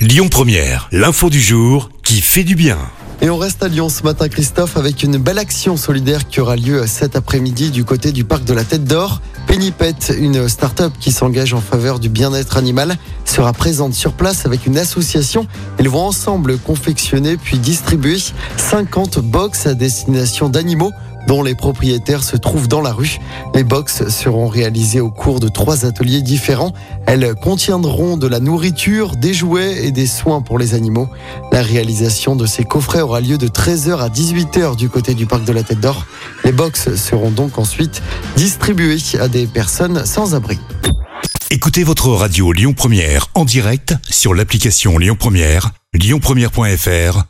Lyon Première, l'info du jour qui fait du bien. Et on reste à Lyon ce matin, Christophe, avec une belle action solidaire qui aura lieu cet après-midi du côté du parc de la Tête d'Or. Pennipet, une start-up qui s'engage en faveur du bien-être animal, sera présente sur place avec une association. Ils vont ensemble confectionner puis distribuer 50 box à destination d'animaux dont les propriétaires se trouvent dans la rue. Les box seront réalisées au cours de trois ateliers différents. Elles contiendront de la nourriture, des jouets et des soins pour les animaux. La réalisation de ces coffrets aura lieu de 13h à 18h du côté du parc de la Tête d'Or. Les box seront donc ensuite distribuées à des personnes sans abri. Écoutez votre radio Lyon Première en direct sur l'application Lyon Première, lyonpremière.fr